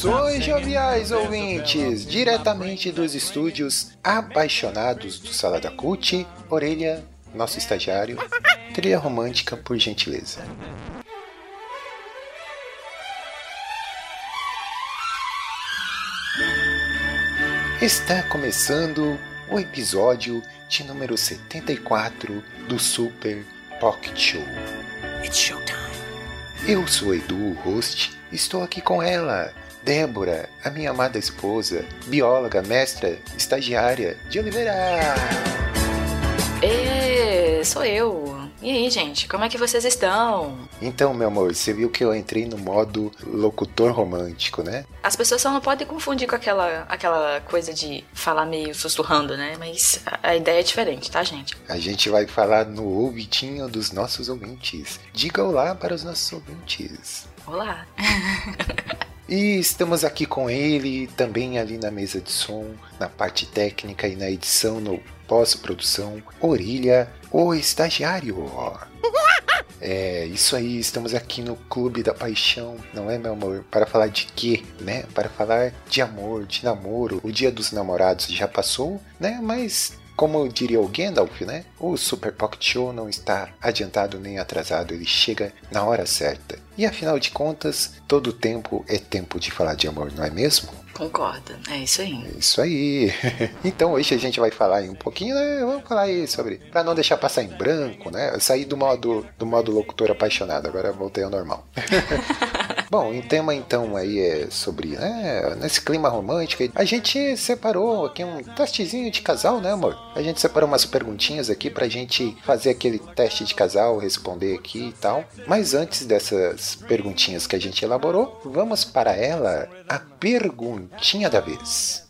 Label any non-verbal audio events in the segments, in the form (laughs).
Saudações joviais ouvintes, diretamente dos estúdios apaixonados do Salada Cult, Orelha, nosso estagiário, trilha romântica por gentileza. Está começando o episódio de número 74 do Super Pocket Show. It's showtime. Eu sou Edu, o host, estou aqui com ela, Débora, a minha amada esposa, bióloga, mestra, estagiária de Oliveira. Ê, sou eu. E aí, gente, como é que vocês estão? Então, meu amor, você viu que eu entrei no modo locutor romântico, né? As pessoas só não podem confundir com aquela, aquela coisa de falar meio sussurrando, né? Mas a, ideia é diferente, tá, gente? A gente vai falar no ouvidinho dos nossos ouvintes. Diga olá para os nossos ouvintes. Olá. (laughs) E estamos aqui com ele, também ali na mesa de som, na parte técnica e na edição, no pós-produção, Orelha, o estagiário. (laughs) É, isso aí, estamos aqui no Clube da Paixão, não é, meu amor? Para falar de quê, né? Para falar de amor, de namoro. O dia dos namorados já passou, né? Mas como diria o Gandalf, né? O Super Pocket Show não está adiantado nem atrasado, ele chega na hora certa. E afinal de contas, todo tempo é tempo de falar de amor, não é mesmo? Concordo, é isso aí. É isso aí. (laughs) então hoje a gente vai falar aí um pouquinho, né? Vamos falar aí sobre. Pra não deixar passar em branco, né? Eu saí do modo, do modo locutor apaixonado, agora voltei ao normal. (laughs) Bom, o tema então aí é sobre, né, nesse clima romântico, a gente separou aqui um testezinho de casal, né, amor? A gente separou umas perguntinhas aqui pra gente fazer aquele teste de casal, responder aqui e tal. Mas antes dessas perguntinhas que a gente elaborou, vamos para ela, a perguntinha da vez.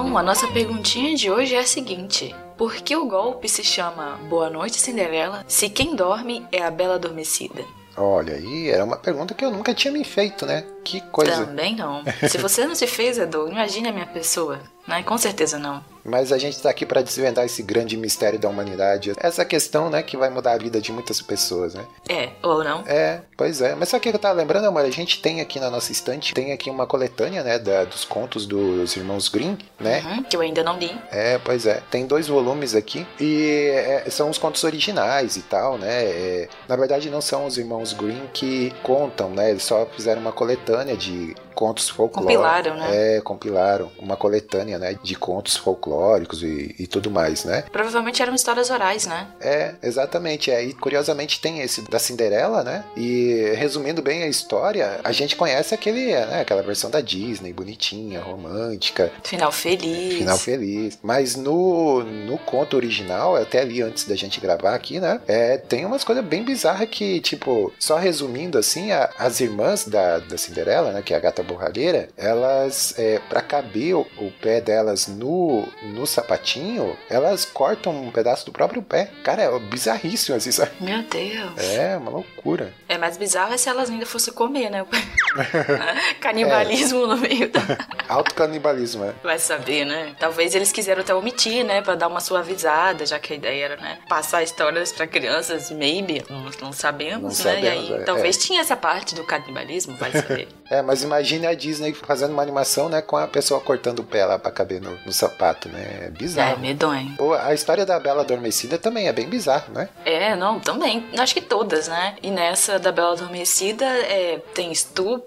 Então, a nossa perguntinha de hoje é a seguinte: Por que o golpe se chama Boa Noite Cinderela se quem dorme é a Bela Adormecida? Olha, aí era uma pergunta que eu nunca tinha me feito, né? Que coisa. Também não. Se você não se fez, Edu, imagine a minha pessoa. Né? Com certeza não. Mas a gente está aqui para desvendar esse grande mistério da humanidade. Essa questão, né, que vai mudar a vida de muitas pessoas, né? É, ou não? É, pois é. Mas sabe o que eu tava lembrando, amor? A gente tem aqui na nossa estante, tem aqui uma coletânea, né, da, dos contos dos irmãos Grimm, né? Uhum, que eu ainda não li. É, pois é. Tem dois volumes aqui e é, são os contos originais e tal, né? É, na verdade, não são os irmãos Grimm que contam, né? Eles só fizeram uma coletânea de contos folclóricos. Compilaram, né? É, compilaram uma coletânea, né, de contos folclóricos e, e tudo mais, né? Provavelmente eram histórias orais, né? É, exatamente. É, e curiosamente tem esse da Cinderela, né? E resumindo bem a história, a gente conhece aquele, né, aquela versão da Disney, bonitinha, romântica. Final feliz. Final feliz. Mas no, no conto original, até ali antes da gente gravar aqui, né? É, tem umas coisas bem bizarras que, tipo, só resumindo assim, a, as irmãs da, da Cinderela, né? Que é a gata borralheira, elas, é, para caber o, o, pé delas no, no sapatinho, elas cortam um pedaço do próprio pé. Cara, é bizarríssimo assim, sabe? Meu Deus. É, uma loucura. É mais bizarro é se elas ainda fossem comer, né? (laughs) Canibalismo é. no meio da. (laughs) Autocanibalismo, é. Vai saber, né? Talvez eles quiseram até omitir, né? Pra dar uma suavizada, já que a ideia era, né? Passar histórias pra crianças, maybe. Não, não sabemos, não né? Sabemos, e aí, é. talvez tinha essa parte do canibalismo, vai saber. (laughs) é, mas imagine a Disney fazendo uma animação, né? Com a pessoa cortando o pé lá pra caber no, no sapato, né? É bizarro. É, medonho. Ou a história da Bela Adormecida também é bem bizarro, né? É, não, também. Acho que todas, né? E nessa da Bela Adormecida é, tem estupro,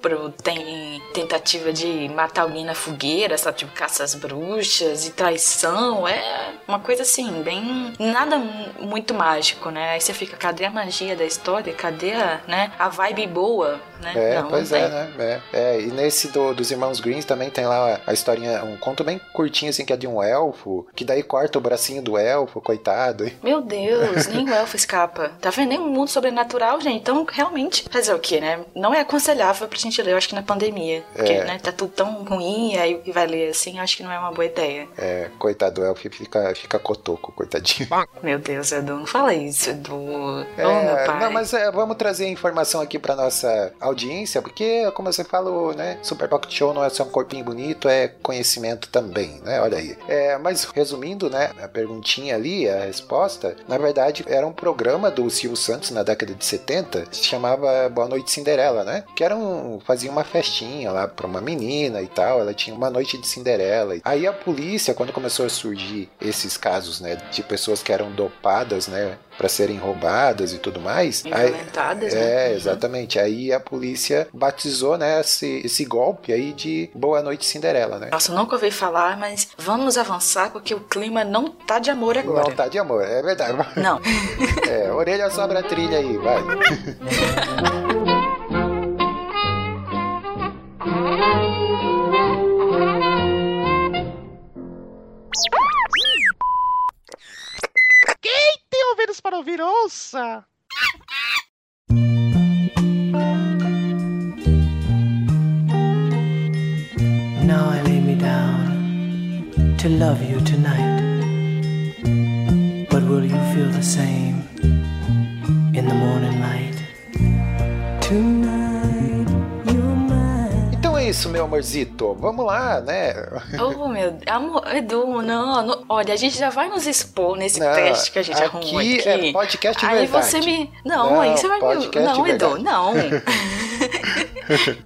tem tentativa de matar alguém na fogueira, sabe? Tipo, caça bruxas e traição. É uma coisa assim, bem. nada muito mágico, né? Aí você fica, cadê a magia da história? Cadê a, né, a vibe boa, né? É, Não, pois não é, né? É, é, e nesse do- dos Irmãos Greens também tem lá a historinha, um conto bem curtinho, assim, que é de um elfo, que daí corta o bracinho do elfo, coitado. (laughs) Meu Deus, nem o elfo escapa. Tá vendo? Nem um mundo sobrenatural, gente. Então, realmente, fazer o quê, né? Não é aconselhável pra gente ler, eu acho que na pandemia. Porque, É. né, tá tudo tão ruim, aí vai ler assim, eu acho que não é uma boa ideia. É, coitado do elfo fica, fica cotoco, coitadinho. Meu Deus, Edu, não fala isso, Edu. É, oh, meu pai. Não, mas é, vamos trazer informação aqui pra nossa audiência, porque, como você falou, né? Super Pocket Show não é só um corpinho bonito, é conhecimento também, né? Olha aí. É, mas resumindo, né? A perguntinha ali, a resposta, na verdade, era um programa do Silvio Santos na década de 70, se chamava Boa Noite Cinderela, né? Que era um, fazia uma festinha lá pra uma menina e tal, ela tinha uma noite de Cinderela. Aí a polícia, quando começou a surgir esses casos, né? De pessoas que eram dopadas, né? Pra serem roubadas e tudo mais. Violentadas, né? é, Uhum. exatamente. Aí a polícia batizou, né, esse, esse golpe aí de Boa Noite Cinderela, né? Nossa, nunca ouvi falar, mas vamos avançar porque o clima não tá de amor agora. Não tá de amor, é verdade. Não. (laughs) É, orelha sobra a trilha aí, vai. (laughs) ouça! Now I lay me down to love you tonight. But will you feel the same meu amorzito. Vamos lá, né? Oh, meu. Amor, Edu, não, não- Olha, a gente já vai nos expor nesse Não, teste que a gente aqui arrumou aqui. é podcast Aí verdade. você me. Não, Não, aí você vai me. Não, Edu, não. (laughs)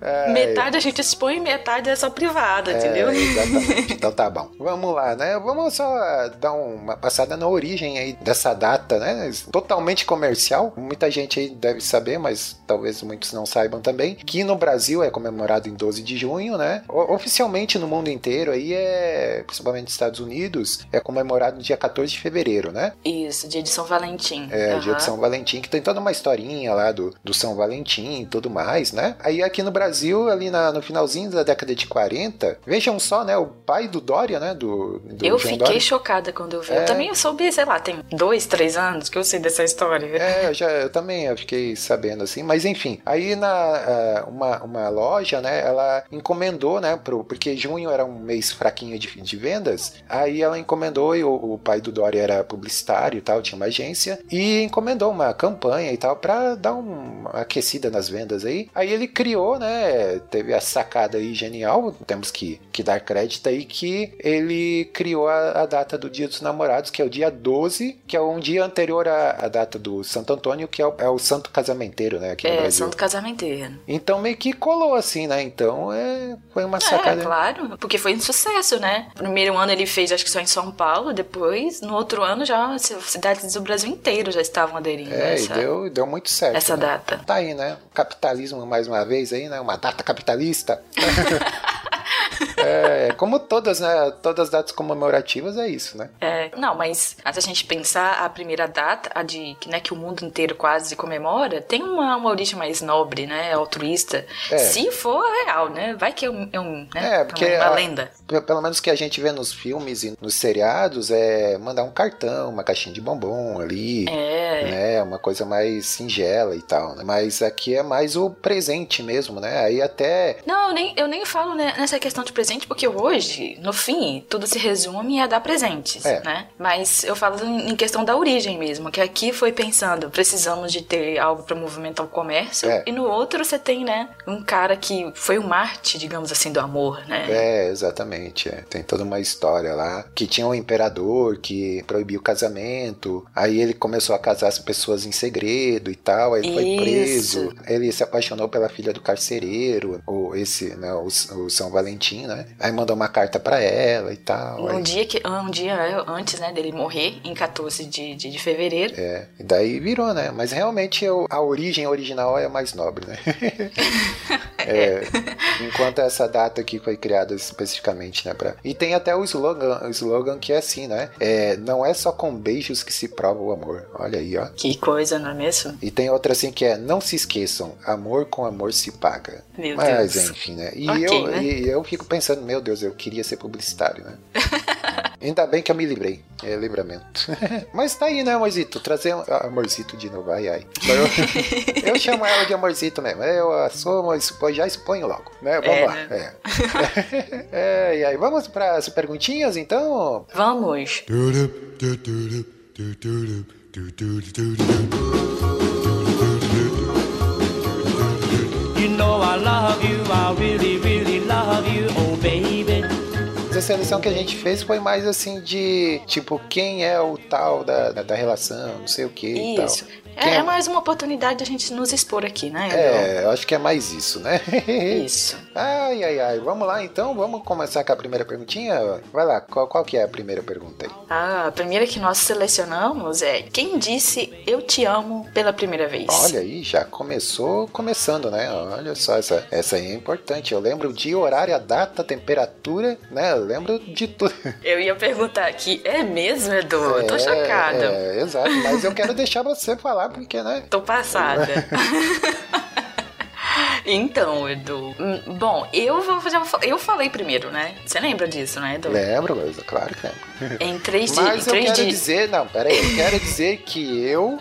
É, (laughs) metade a gente expõe e metade é só privada, entendeu? É, exatamente. (laughs) Então tá bom. Vamos lá, né? Vamos só dar uma passada na origem aí dessa data, né? Totalmente comercial. Muita gente aí deve saber, mas talvez muitos não saibam também, que no Brasil é comemorado em 12 de junho, né? Oficialmente no mundo inteiro aí é, principalmente nos Estados Unidos, é comemorado no dia 14 de fevereiro, né? Dia de São Valentim. É, o dia de São Valentim, que tem toda uma historinha lá do, do São Valentim e tudo mais, né? Aí aqui no Brasil, ali na- no finalzinho da década de 40, vejam só, né? O pai do Dória, né? Do, do Eu João fiquei Dória. chocada quando eu vi. É. Eu também soube, sei lá, tem dois, três anos que eu sei dessa história. É, eu, já, eu também eu fiquei sabendo assim, mas enfim, aí na ah, uma, uma loja, né, ela encomendou, né, pro, porque junho era um mês fraquinho de, de vendas, aí ela encomendou e o, o pai do Dória era publicitário e tal, tinha uma agência, e encomendou uma campanha e tal pra dar uma aquecida nas vendas aí. Aí ele criou, né, teve a sacada aí genial, temos que, que dar crédito aí, que ele criou a, a data do Dia dos Namorados, que é o dia 12, que é um dia anterior à, à data do Santo Antônio, que é o, é o santo casamenteiro, né, aqui no É, Brasil. santo casamenteiro. Então meio que colou assim, né? Então é, foi uma É, sacada. claro, porque foi um sucesso, né? Primeiro ano ele fez, acho que só em São Paulo, depois, no outro ano, já cidades do Brasil inteiro já estavam aderindo É, e essa, deu, deu muito certo. essa né? data. Tá aí, né? Capitalismo mais uma vez aí, né? Uma data capitalista. (laughs) é, como todas, né? Todas as datas comemorativas é isso, né? É, não, mas se a gente pensar a primeira data, a de que, né, que o mundo inteiro quase comemora, tem uma, uma origem mais nobre, né? Altruísta. É. Se for real, né? Vai que é um, é um, né, É, porque uma a- lenda. Pelo menos que a gente vê nos filmes e nos seriados é mandar um cartão, uma caixinha de bombom ali. É. Né, uma coisa mais singela e tal, né? Mas aqui é mais o presente mesmo, né? Aí até Não, eu nem, eu nem falo né, nessa questão de presente, porque hoje, no fim, tudo se resume a dar presentes, É. né? Mas eu falo em questão da origem mesmo, que aqui foi pensando, precisamos de ter algo para movimentar o comércio, É. e no outro você tem, né, um cara que foi o Marte, digamos assim, do amor, né? É, exatamente. é. Tem toda uma história lá. Que tinha um imperador que proibiu o casamento. Aí ele começou a casar as pessoas em segredo e tal. Aí ele foi preso. Ele se apaixonou pela filha do carcereiro, ou esse, né, o, o São Valentim, né? Aí mandou uma carta pra ela e tal. Um aí- dia que um dia antes né, dele morrer, em 14 de, de, de fevereiro. É, e daí virou, né? Mas realmente eu- a origem original é mais nobre, né? (laughs) É, enquanto essa data aqui foi criada especificamente, né? Pra... E tem até o slogan, o slogan que é assim, né? É, não é só com beijos que se prova o amor. Olha aí, ó. Que coisa, não é mesmo? E tem outra assim que é não se esqueçam, amor com amor se paga. Meu Mas Deus. enfim, né? E, Ok, eu, né? e eu fico pensando, meu Deus, eu queria ser publicitário, né? (laughs) Ainda bem que eu me livrei. É livramento. (laughs) Mas tá aí, né, amorzito? Trazer um... ah, amorzito de novo, ai ai. Eu, eu (laughs) chamo ela de amorzito mesmo. Eu assumo, já exponho logo, né? Vamos É, lá. É. É, e aí, vamos para as perguntinhas então? Vamos. You know I love you, I really, really love you, oh a seleção que a gente fez foi mais assim de tipo, quem é o tal da, da, da relação, não sei o que e tal. Isso. Quem É, é mais uma oportunidade de a gente nos expor aqui, né? É, eu acho que é mais isso, né? (laughs) Isso. Ai, ai, ai. Vamos lá então? Vamos começar com a primeira perguntinha? Vai lá, qual, qual que é a primeira pergunta aí? Ah, a primeira que nós selecionamos é quem disse eu te amo pela primeira vez? Olha aí, já começou começando, né? Olha só, essa, essa aí é importante. Eu lembro dia, horário, a data, a temperatura, né? Eu lembro de tudo. (laughs) Eu ia perguntar aqui, é mesmo, Edu? Eu tô É, chocada. É, exato. Mas eu quero deixar você falar, porque, né? Tô passada. (laughs) então, Edu. hum, Bom, eu vou fazer. Eu falei primeiro, né? Você lembra disso, né, Edu? Lembro, mas claro que lembro. Em três (laughs) de. Mas eu três quero de... dizer, não, peraí, eu quero dizer que eu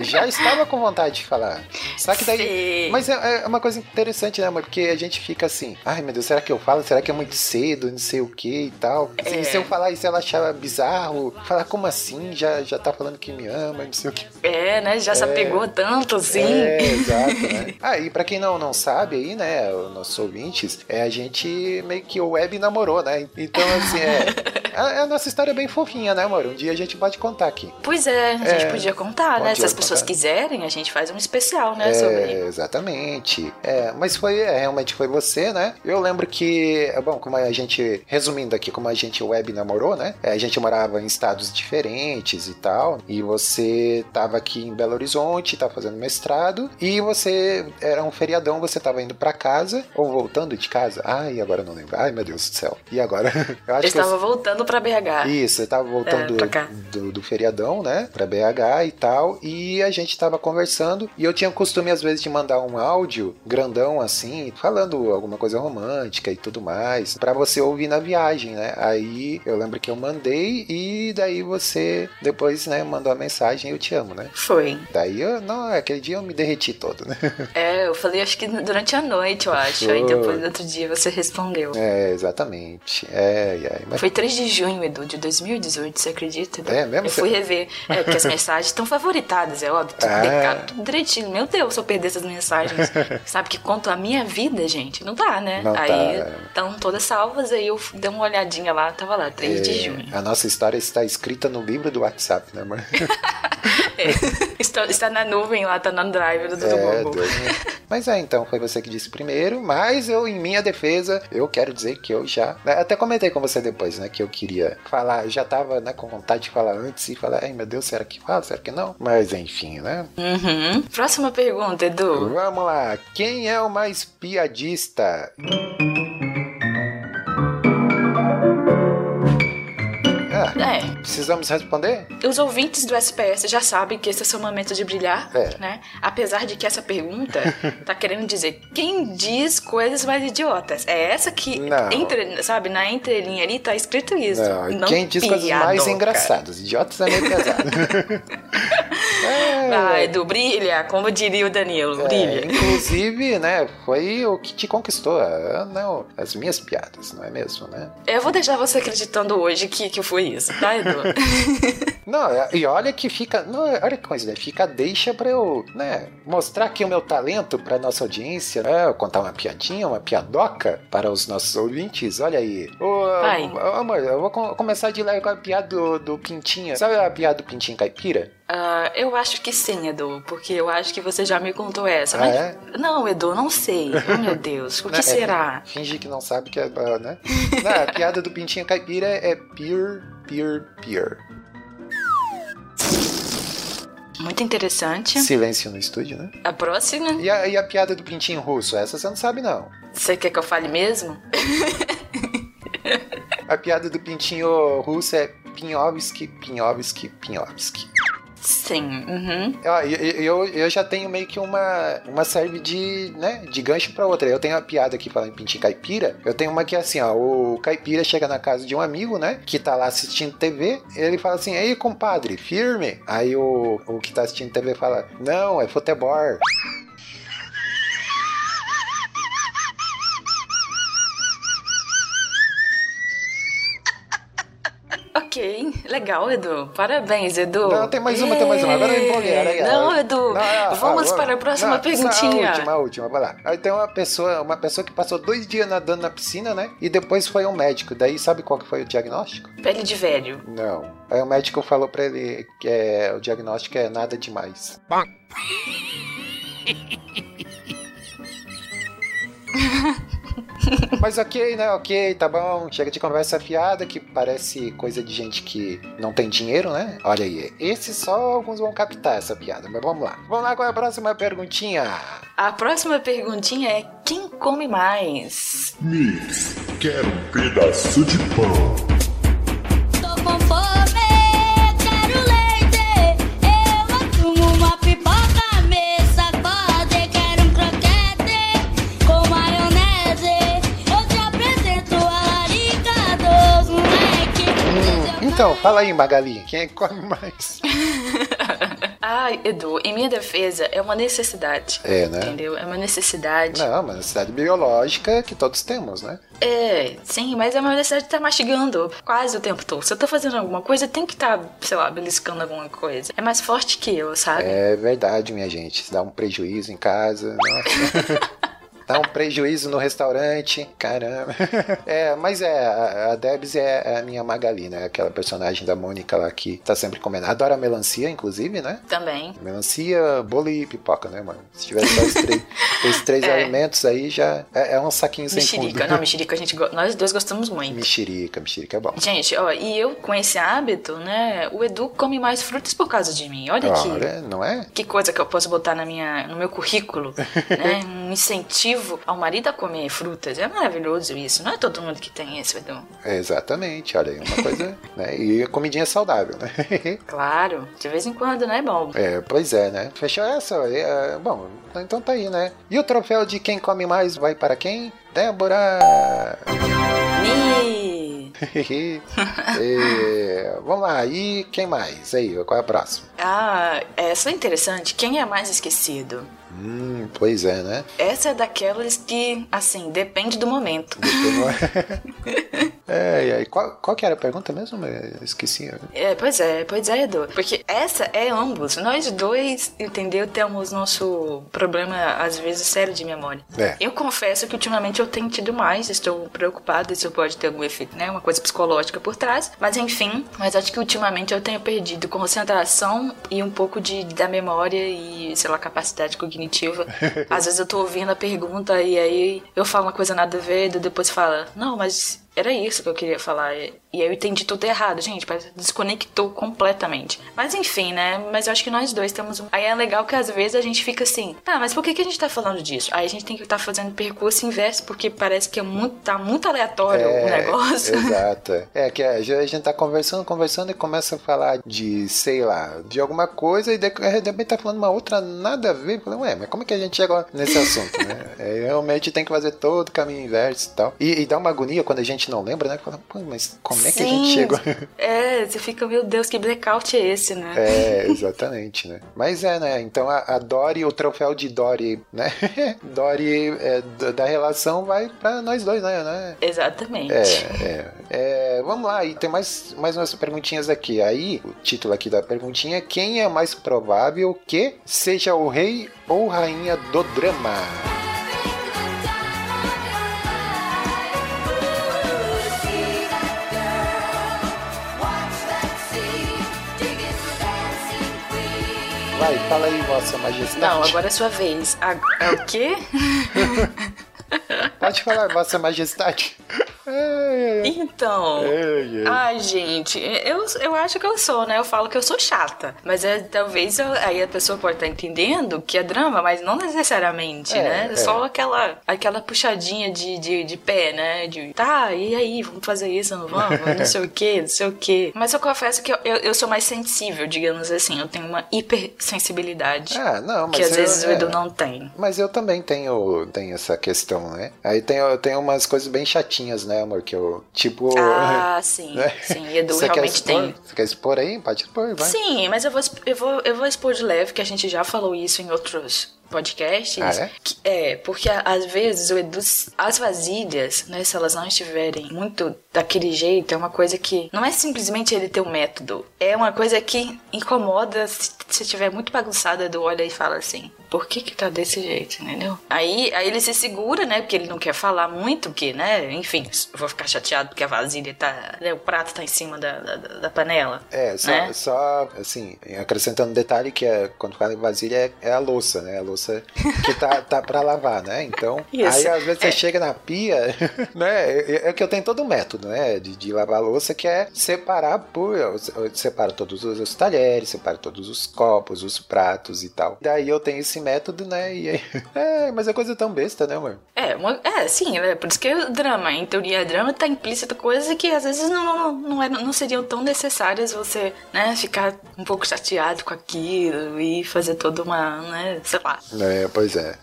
já estava com vontade de falar. Só que daí. Sei. Mas é, é uma coisa interessante, né, amor? Porque a gente fica assim, ai meu Deus, será que eu falo? Será que é muito cedo? Não sei o que e tal. É. Se eu falar isso, ela achar bizarro. Falar como assim? Já, já tá falando que me ama, não sei o que. É, né? Já se apegou tanto assim. É, exato, né? (laughs) Ah, e pra quem não, não sabe aí, né, os nossos ouvintes, é, a gente meio que web namorou, né? Então, assim, é. A, (laughs) a nossa história é bem fofinha, né, amor? Um dia a gente pode contar aqui. Pois é, a gente É, podia contar, né? Podia Se as pessoas quiserem, a gente faz um especial, né? É, Sobre. exatamente. É, mas foi, é, realmente foi você, né? Eu lembro que, é, bom, como a gente, resumindo aqui, como a gente web namorou, né? É, a gente morava em estados diferentes e tal, e você tava aqui em Belo Horizonte, tava fazendo mestrado, e você, era um feriadão, você tava indo pra casa, ou voltando de casa. Ai, agora eu não lembro. Ai, meu Deus do céu. E agora? Eu (laughs) Eu acho que estava eu- voltando pra BH. isso, você tava voltando É, cá. do, do feriadão, né? Pra BH e tal. E a gente tava conversando. E eu tinha o costume, às vezes, de mandar um áudio grandão assim, falando alguma coisa romântica e tudo mais. Pra você ouvir na viagem, né? Aí eu lembro que eu mandei. E daí você depois, né, mandou a mensagem: Eu te amo, né? Foi. Daí eu, não, aquele dia eu me derreti todo, né? (laughs) É, eu falei acho que durante a noite, eu acho. Aí Foi. depois, no outro dia, você respondeu. É, exatamente. É, é. Mas Foi 3 de junho, Edu, de 2018, você acredita? Edu? É mesmo? Eu fui rever. É, porque as mensagens estão é óbvio. Tudo Ah. becado, tudo direitinho. Meu Deus, se eu perder essas mensagens. (laughs) Sabe que conta a minha vida, gente? Não dá, né? Não aí tá. estão todas salvas, aí eu dei uma olhadinha lá, tava lá, 3 de é, junho. a nossa história está escrita no livro do WhatsApp, né, amor? (laughs) É. está, está na nuvem lá, tá no drive do, do É, Google. Mas é, então, foi você que disse primeiro, mas eu, em minha defesa, eu quero dizer que eu já. né, Até comentei com você depois, né? Que eu queria falar, já tava né, com vontade de falar antes e falar, ai meu Deus, será que fala? Será que não? Mas enfim, né? Uhum. Próxima pergunta, Edu. Vamos lá, quem é o mais piadista? Ah, É, precisamos responder? Os ouvintes do SPS já sabem que esse é o seu momento de brilhar, É. né? Apesar de que essa pergunta (laughs) tá querendo dizer quem diz coisas mais idiotas. É essa que, Não. entre, sabe, na entrelinha ali tá escrito isso. Não, quem diz coisas mais piadoca. engraçadas? Idiotas é meio pesado. (laughs) É, Vai, Edu, brilha, como diria o Danilo, É, brilha. inclusive, né, foi o que te conquistou, não, as minhas piadas, não é mesmo, né? Eu vou deixar você acreditando hoje que, que foi isso, tá, Edu? (laughs) Não, e olha que fica, não, olha que coisa, né, fica deixa pra eu, né, mostrar aqui o meu talento pra nossa audiência, né, contar uma piadinha, uma piadoca para os nossos ouvintes, olha aí. Ô, Vai. amor, eu vou com- começar de lá com a piada do, do Pintinha, sabe a piada do Pintinho Caipira? Ah, eu acho que sim, Edu, porque eu acho que você já me contou essa. Ah, Mas... é? Não, Edu, não sei. (laughs) Oh, meu Deus, o que Né, será? É, finge que não sabe que é, ah, né? Não, a piada do Pintinho Caipira é pure Peer Peer. Muito interessante. Silêncio no estúdio, né? A próxima, E a, e a piada do pintinho russo? Essa você não sabe, não. você quer que eu fale mesmo? (laughs) A piada do pintinho russo é Pinhovski, Pinhovski, Pinhovski. Sim. Uhum. Ó, Eu, eu, eu já tenho meio que uma, uma serve de, né, de gancho pra outra. Eu tenho uma piada aqui falando em pintinho caipira. Eu tenho uma que é assim, ó. O caipira chega na casa de um amigo, né? Que tá lá assistindo TV. Ele fala assim, ei, compadre, firme. Aí o, o que tá assistindo TV fala, não, é futebol. Ok, legal, Edu. Parabéns, Edu. Não, tem mais uma, tem mais uma. Agora eu empolguei. ó. Não, Edu. Não, vamos ó, para a próxima não, perguntinha. A última, a última, vai lá. Aí tem uma pessoa, uma pessoa que passou dois dias nadando na piscina, né? E depois foi ao médico. Daí sabe qual que foi o diagnóstico? Pele de velho. Não. Aí o médico falou pra ele que é, o diagnóstico é nada demais. (laughs) Mas ok, né? Ok, tá bom. Chega de conversa fiada, que parece coisa de gente que não tem dinheiro, né? Olha aí. Esse só alguns vão captar essa piada, mas vamos lá. Vamos lá com a próxima perguntinha. A próxima perguntinha é: quem come mais? Mix, quero um pedaço de pão. Então, fala aí, Magali. Quem é que come mais? (laughs) Ai, Edu, em minha defesa, é uma necessidade. É, né? Entendeu? É uma necessidade. Não, mas necessidade biológica que todos temos, né? É, sim, mas é uma necessidade de estar mastigando quase o tempo todo. Se eu tô fazendo alguma coisa, tem que estar, sei lá, beliscando alguma coisa. É mais forte que eu, sabe? É verdade, minha gente. Dá um prejuízo em casa. Nossa. (laughs) Dá um prejuízo no restaurante. Caramba. (laughs) É, mas é, a- Debs é a minha Magali, né? Aquela personagem da Mônica lá que tá sempre comendo. Adora melancia, inclusive, né? Também. Melancia, bolo e pipoca, né, mano? Se tivesse só esses três, (laughs) esses três É. alimentos aí, já é, é um saquinho sem Mexerica. fundo. Não, mexerica a gente Nós dois gostamos (laughs) muito. Mexerica, mexerica é bom. Gente, ó, e eu com esse hábito, né? O Edu come mais frutas por causa de mim. Olha aqui. Olha, não é? Que coisa que eu posso botar na minha, no meu currículo, né? Um incentivo ao marido a comer frutas. É maravilhoso isso. Não é todo mundo que tem isso, Edu. É, exatamente, olha aí, uma coisa, (laughs) né? E a comidinha saudável, né? (laughs) Claro, de vez em quando, né? É bom. É, pois é, né? Fechou essa? É, bom, então tá aí, né? E o troféu de quem come mais vai para quem? Débora! Me... É, (laughs) vamos lá, e quem mais? Aí, qual é a próxima? Ah, essa é interessante. Quem é mais esquecido? Hum, pois é, né? Essa é daquelas que, assim, depende do momento. (laughs) É, e aí, qual, qual que era a pergunta mesmo? Eu esqueci. É, pois é, pois é, Edu. Porque essa é ambos. Nós dois, entendeu? Temos nosso problema, às vezes, sério de memória. É. Eu confesso que ultimamente eu tenho tido mais, estou preocupada, isso pode ter algum efeito, né? Uma coisa psicológica por trás. Mas enfim, mas acho que ultimamente eu tenho perdido concentração e um pouco de, da memória e, sei lá, capacidade cognitiva. (laughs) Às vezes eu tô ouvindo a pergunta e aí eu falo uma coisa nada a ver, e depois fala, não, mas era isso que eu queria falar. E aí eu entendi tudo errado, gente. Parece que desconectou completamente. Mas enfim, né? Mas eu acho que nós dois temos um. Aí é legal que às vezes a gente fica assim, tá, mas por que, que a gente tá falando disso? Aí a gente tem que estar fazendo percurso inverso, porque parece que é muito, tá muito aleatório o negócio. (laughs) Exato. É que a gente tá conversando, conversando e começa a falar de, sei lá, de alguma coisa e de repente tá falando uma outra nada a ver. Falei, ué, mas como é que a gente chegou nesse assunto, né? (laughs) É, realmente tem que fazer todo o caminho inverso e tal. E, e dá uma agonia quando a gente não lembra, né? Pô, mas como é que a gente chegou? (laughs) É, você fica, meu Deus, que blackout é esse, né? É, exatamente, né? Mas é, né? Então a, a Dory, o troféu de Dory, né? (laughs) Dory é, da- da relação vai pra nós dois, né? né? Exatamente. É, é, é, vamos lá, e tem mais, mais umas perguntinhas aqui. Aí, o título aqui da perguntinha é quem é mais provável que seja o rei ou rainha do drama? Vai, fala aí, vossa majestade. Não, agora é sua vez. A- É o quê? (laughs) Pode falar, vossa majestade. Ai, Então. Ai, ai. Gente, eu, eu acho que eu sou, né? Eu falo que eu sou chata. Mas é, talvez eu- aí a pessoa pode estar entendendo que é drama, mas não necessariamente, É, né? é. Só aquela, aquela puxadinha de, de, de pé, né? De tá, e aí, vamos fazer isso, não vamos? (laughs) Não sei o que, não sei o que. Mas eu confesso que eu, eu, eu sou mais sensível, digamos assim. Eu tenho uma hipersensibilidade. Ah, não, mas que às eu- vezes o Edu é. não tem. Mas eu também tenho, tenho essa questão, né? Aí tem, eu tenho umas coisas bem chatinhas, né, amor? Que eu, tipo. Ah, (laughs) sim. né? Sim, Edu Você realmente expor? tem. Você quer expor aí? Pode expor, vai. Sim, mas eu vou, eu, vou, eu vou expor de leve, que a gente já falou isso em outros podcasts. Ah, é? Que- é, porque às vezes o Edu, as vasilhas, né, se elas não estiverem muito daquele jeito, é uma coisa que não é simplesmente ele ter um método, é uma coisa que incomoda se, se tiver muito bagunçada, Edu olha e fala assim. Por que que tá desse jeito, entendeu? Aí, aí ele se segura, né? Porque ele não quer falar muito, porque, né? Enfim, eu vou ficar chateado porque a vasilha tá... Né, o prato tá em cima da, da, da panela. É, só, né? só, assim, acrescentando um detalhe que é, quando fala em vasilha é, é a louça, né? A louça que tá, tá pra lavar, né? Então, (laughs) Isso, aí às vezes é. você chega na pia, (laughs) né? É, é que eu tenho todo um método, né? De, de lavar a louça que é separar por. Eu, separo todos os, os talheres, separo todos os copos, os pratos e tal. Daí eu tenho esse método, né? E aí, (laughs) é, mas é coisa tão besta, né, amor? É, uma- é, sim, é por isso que o drama, em teoria, drama tá implícito coisas que às vezes não, não, não, eram- não seriam tão necessárias você, né, ficar um pouco chateado com aquilo e fazer toda uma, né, sei lá. É, pois é.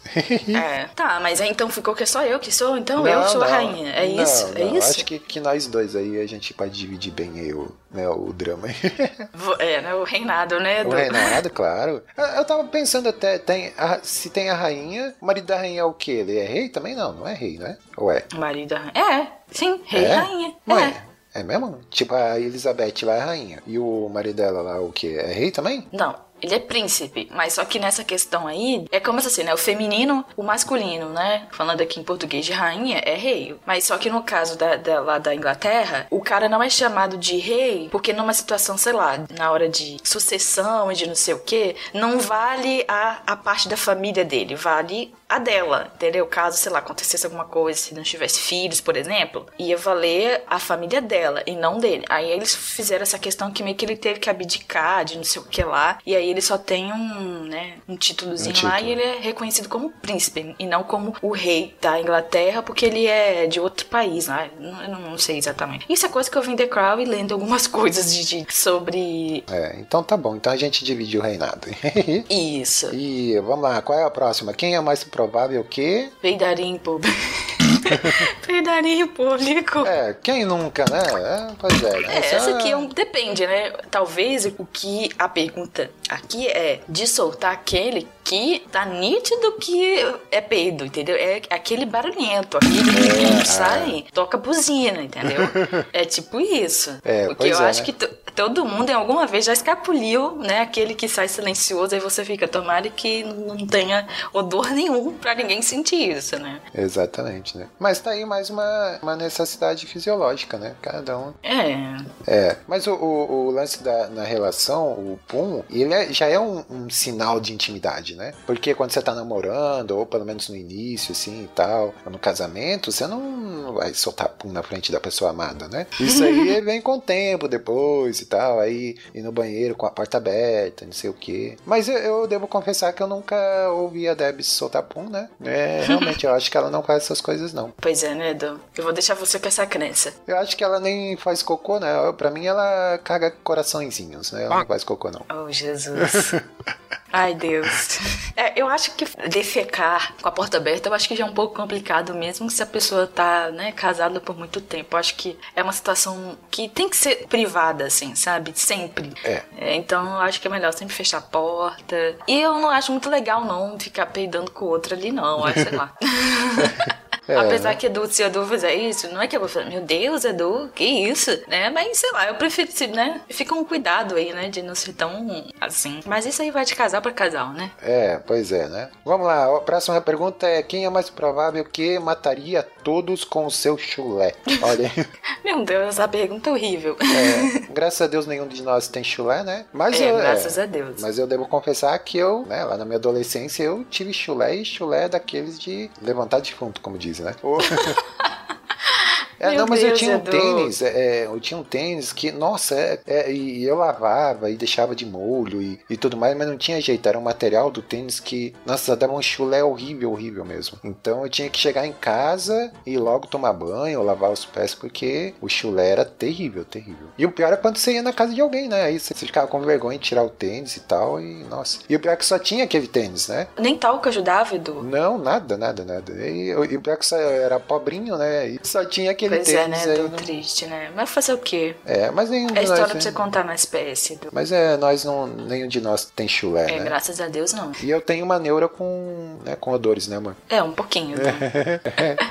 É, tá, mas aí então ficou que é só eu que sou, então eu sou a não. rainha. É Não, isso? é não, isso? Acho que, que nós dois aí a gente pode dividir bem o, né, o drama. É, né, o reinado, né, O Edu? reinado, claro. Eu, eu tava pensando até, tem a- se tem a rainha, o marido da rainha é o quê? Ele é rei também? Não, não é rei, né? Ou é? Marido da rainha. É, sim, rei e é? rainha. Mãe, É. é mesmo? Tipo, a Elizabeth lá é rainha. E o marido dela lá, o quê? É rei também? Não, ele é príncipe, mas só que nessa questão aí, é como assim, né? O feminino, o masculino, né? Falando aqui em português de rainha, é rei. Mas só que no caso da, da- lá da Inglaterra, o cara não é chamado de rei, porque numa situação, sei lá, na hora de sucessão e de não sei o quê, não vale a, a parte da família dele, vale a dela, entendeu? Caso, sei lá, acontecesse alguma coisa, se não tivesse filhos, por exemplo, ia valer a família dela e não dele. Aí eles fizeram essa questão que meio que ele teve que abdicar de não sei o que lá, e aí ele só tem um, né, um títulozinho Um lá e ele é reconhecido como príncipe e não como o rei da Inglaterra, porque ele é de outro país, né? Não- Eu não, sei exatamente. Isso é coisa que eu vi em The Crown e lendo algumas (laughs) coisas de, de- sobre É, então tá bom. Então a gente dividiu o reinado. (laughs) isso. e vamos lá, qual é a próxima? Quem é mais provável que. Peidaria em (laughs) (laughs) público. Peidaria em público. É, quem nunca, né? É, pois é. né? É, Essa- essa aqui é um, depende, né? Talvez o que a pergunta aqui é de soltar aquele que tá nítido que é peido, entendeu? É aquele barulhento, aquele que É, sai, toca buzina, entendeu? (laughs) é tipo isso. É, Porque eu é, acho né? que to- todo mundo em alguma vez já escapuliu, né? Aquele que sai silencioso, aí você fica, tomara que não tenha odor nenhum pra ninguém sentir isso, né? Exatamente, né? Mas tá aí mais uma, uma necessidade fisiológica, né? Cada um. É. É. Mas o, o, o lance da na relação, o pum, ele é- já é um, um sinal de intimidade, né? Porque quando você tá namorando, ou pelo menos no início, assim e tal, ou no casamento, você não vai soltar pum na frente da pessoa amada, né? Isso aí (laughs) vem com o tempo depois e tal, aí ir no banheiro com a porta aberta, não sei o quê. Mas eu, eu devo confessar que eu nunca ouvi a Debs soltar pum, né? É, (laughs) realmente, eu acho que ela não faz essas coisas, não. Pois é, né, Edu? Eu vou deixar você com essa crença. Eu acho que ela nem faz cocô, né? Pra mim ela caga coraçõezinhos, né? Ela não faz cocô, não. Oh, Jesus. (laughs) Ai, Deus. É, eu acho que defecar com a porta aberta, eu acho que já é um pouco complicado mesmo se a pessoa tá, né, casada por muito tempo. Eu acho que é uma situação que tem que ser privada, assim, sabe? Sempre. É. então eu acho que é melhor sempre fechar a porta. E eu não acho muito legal, não, ficar peidando com o outro ali, não. Acho, sei lá. (laughs) É, Apesar que Edu, se Edu fizer isso, não é que eu vou falar, meu Deus, Edu, que isso? Né? Mas sei lá, eu prefiro, né? Fica um cuidado aí, né? De não ser tão assim. Mas isso aí vai de casal pra casal, né? É, pois é, né? Vamos lá, a próxima pergunta é: quem é mais provável que mataria todos com o seu chulé? Olha, aí, (laughs) Meu Deus, essa pergunta é horrível. é, graças a Deus nenhum de nós tem chulé, né? Mas É, eu, graças a Deus. Mas eu devo confessar que eu, né, lá na minha adolescência, eu tive chulé e chulé é daqueles de levantar defunto, como dizem, né? (laughs) É, Meu não, mas eu Deus, tinha um tênis, é, eu tinha um tênis que, nossa, é, é, e eu lavava e deixava de molho e, e tudo mais, mas não tinha jeito, era um material do tênis que, nossa, dava um chulé horrível, horrível mesmo. Então eu tinha que chegar em casa e logo tomar banho lavar os pés, porque o chulé era terrível, terrível. E o pior é quando você ia na casa de alguém, né? Aí você ficava com vergonha de tirar o tênis e tal, e nossa. E o pior é que só tinha aquele tênis, né? Nem talco ajudava, Edu. Não, nada, nada, nada. E, e o pior é que só era pobrinho, né? E só tinha aquele Pois é, né, aí. Edu? não- Triste, né? Mas fazer o quê? É, mas nenhum É história nós. pra você né? contar na espécie, Edu. Mas é, nós não. Nenhum de nós tem chulé, É, né? graças a Deus não. E eu tenho uma neura com, né, com odores, né, amor? É, um pouquinho, (laughs) Edu.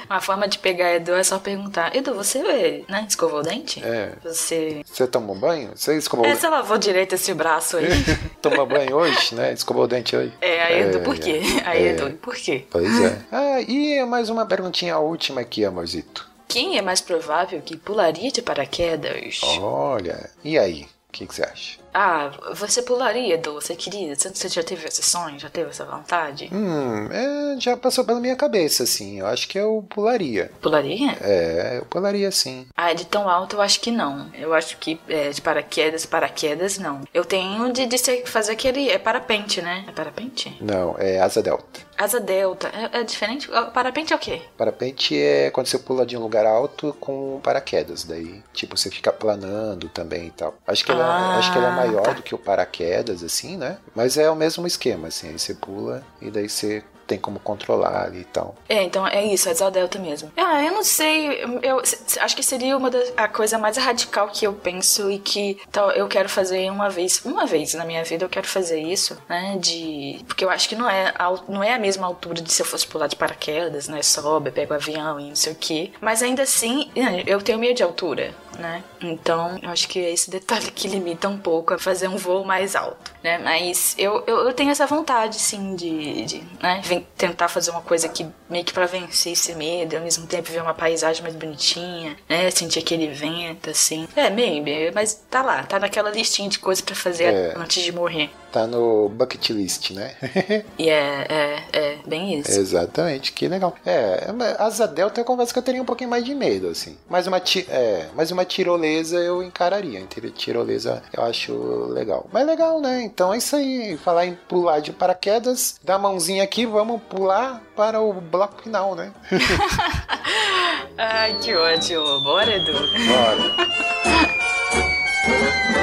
Uma forma de pegar Edu é só perguntar: Edu, você né, escovou o dente? É. Você. Você tomou banho? Você escovou, É, você lavou direito esse braço aí. (laughs) tomou banho hoje, né? Escovou o dente hoje? É, aí Edu, É, por quê? Aí Edu, por quê? Pois é. (laughs) Ah, e mais uma perguntinha última aqui, amorzito. Quem é mais provável que pularia de paraquedas? Olha, e aí? O que, que você acha? Ah, você pularia, Edu? Você queria? Você você já teve esse sonho? Já teve essa vontade? Hum, é, já passou pela minha cabeça, assim. Eu acho que eu pularia. Pularia? É, eu pularia sim. Ah, de tão alto eu acho que não. Eu acho que é, de paraquedas, paraquedas não. Eu tenho de, de ser- fazer aquele. É parapente, né? É parapente? Não, é asa delta. Asa delta. É, é diferente? Ah, Parapente é o quê? Parapente é quando você pula de um lugar alto com paraquedas. Daí, tipo, você fica planando também e tal. Acho que Ah, é, acho que ele é maior tá. do que o paraquedas, assim, né? Mas é o mesmo esquema, assim. Aí você pula e daí você tem como controlar e tal. É, então é isso, é asa delta mesmo. Ah, eu não sei. Eu, acho que seria uma das a coisa mais radical que eu penso e que tal, eu quero fazer uma vez. Uma vez na minha vida eu quero fazer isso, né? De. Porque eu acho que não é, não é a mesma altura de se eu fosse pular de paraquedas, né? Sobe, pega o avião e não sei o quê. Mas ainda assim, né, eu tenho medo de altura, né? Então, eu acho que é esse detalhe que limita um pouco a fazer um voo mais alto, né? Mas eu, eu, eu tenho essa vontade, sim, de, de né? Tentar fazer uma coisa que meio que pra vencer esse medo, ao mesmo tempo ver uma paisagem mais bonitinha, né? Sentir aquele vento, assim. É, maybe, mas tá lá, tá naquela listinha de coisas pra fazer É. antes de morrer. Tá no bucket list, né? (laughs) E é, é, é bem isso. Exatamente, que legal. É, asa delta eu confesso que eu teria um pouquinho mais de medo, assim. Mas uma, ti- é, mas uma tirolesa eu encararia. Tirolesa eu acho legal. Mas legal, né? Então é isso aí. Falar em pular de paraquedas, dá a mãozinha aqui, vamos pular para o bloco final, né? (laughs) Ai, que ótimo. Bora, Edu. Bora. (laughs)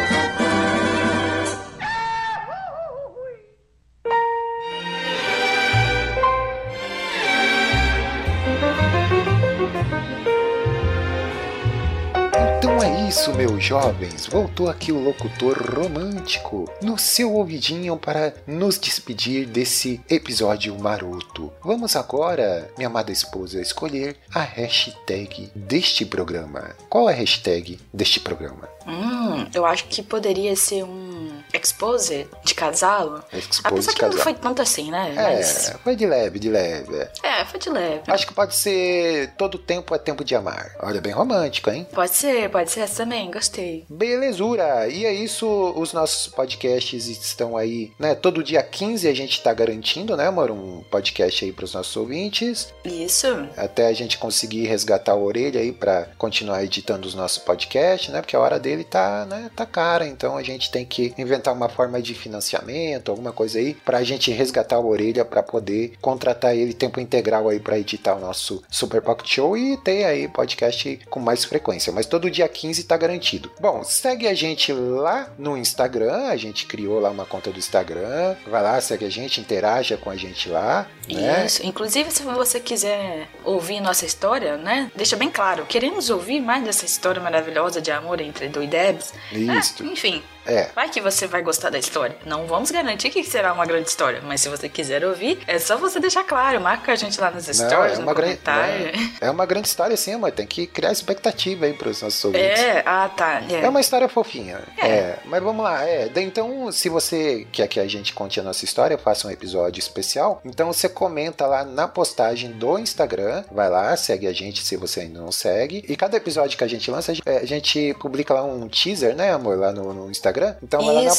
isso, meus jovens. Voltou aqui o locutor romântico no seu ouvidinho para nos despedir desse episódio maroto. Vamos agora, minha amada esposa, escolher a hashtag deste programa. Qual é a hashtag deste programa? Hum, eu acho que poderia ser um expose de casal. Expose Apesar de que não casal. foi tanto assim, né? É, Mas. foi de leve, de leve. é. É, foi de leve. Acho que pode ser todo tempo é tempo de amar. Olha, bem romântico, hein? Pode ser, pode ser essa também, gostei. Belezura! E é isso, os nossos podcasts estão aí, né? Todo dia 15 a gente tá garantindo, né, amor? Um podcast aí pros nossos ouvintes. Isso. Até a gente conseguir resgatar a orelha aí pra continuar editando os nossos podcasts, né? Porque a hora dele tá, né, tá cara. Então a gente tem que inventar uma forma de financiamento, alguma coisa aí, pra gente resgatar a orelha pra poder contratar ele tempo integral aí pra editar o nosso Super Pocket Show e ter aí podcast com mais frequência. Mas todo dia 15 tá garantido. Bom, segue a gente lá no Instagram. A gente criou lá uma conta do Instagram. Vai lá, segue a gente, interaja com a gente lá. Né? Isso. Inclusive, se você quiser ouvir nossa história, né? Deixa bem claro, queremos ouvir mais dessa história maravilhosa de amor entre Edu e Debs. Isso. Ah, enfim, É. vai que você vai gostar da história. Não vamos garantir que será uma grande história, mas se você quiser ouvir, é só você deixar claro. Marca a gente lá nos Não, stories, é no uma, grande, comentário. né? é uma grande história, sim, mas tem que criar expectativa aí pros nossos ouvintes. É, ah tá. É uma história fofinha. É. mas vamos lá. É, então, se você quer que a gente conte a nossa história, faça um episódio especial. Então você comenta lá na postagem do Instagram. Vai lá, segue a gente se você ainda não segue. E cada episódio que a gente lança, a gente, é, a gente publica lá um teaser, né, amor? Lá no, no Instagram Instagram. Então vai lá, na,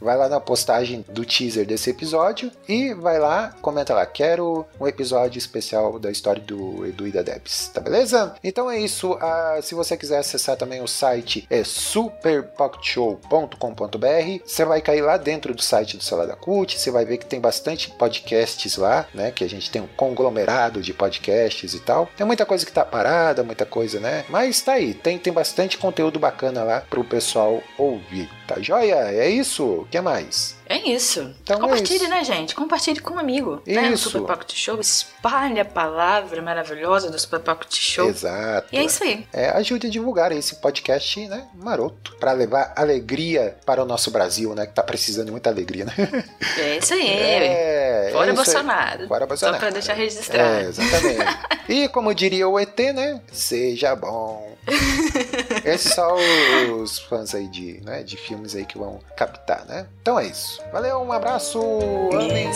vai lá na postagem do teaser desse episódio e vai lá, comenta lá, quero um episódio especial da história do Edu e da Debs, tá beleza? Então é isso. Ah, se você quiser acessar também o site, é superpocketshow.com.br. Você vai cair lá dentro do site do Salada Cult, você vai ver que tem bastante podcasts lá, né? Que a gente tem um conglomerado de podcasts e tal. Tem muita coisa que tá parada, muita coisa, né? Mas tá aí, tem, tem bastante conteúdo bacana lá pro pessoal ouvir. Tá joia? É isso? O que mais? É isso. Então é Compartilhe, isso. né, gente? Compartilhe com um amigo. Né? O Isso. Super Pocket Show. Espalhe a palavra maravilhosa do Super Pocket Show. Exato. E é isso aí. É, ajude a divulgar esse podcast, né, maroto, para levar alegria para o nosso Brasil, né, que tá precisando de muita alegria, né? É isso aí. (laughs) É, Fora é isso aí. Bolsonaro. Fora Bolsonaro. Só pra deixar registrado. É, exatamente. e como diria o ET, né, seja bom. (laughs) Esses são os fãs aí de, né, de filmes aí que vão captar, né? Então é isso. Valeu, um abraço, amém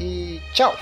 e tchau!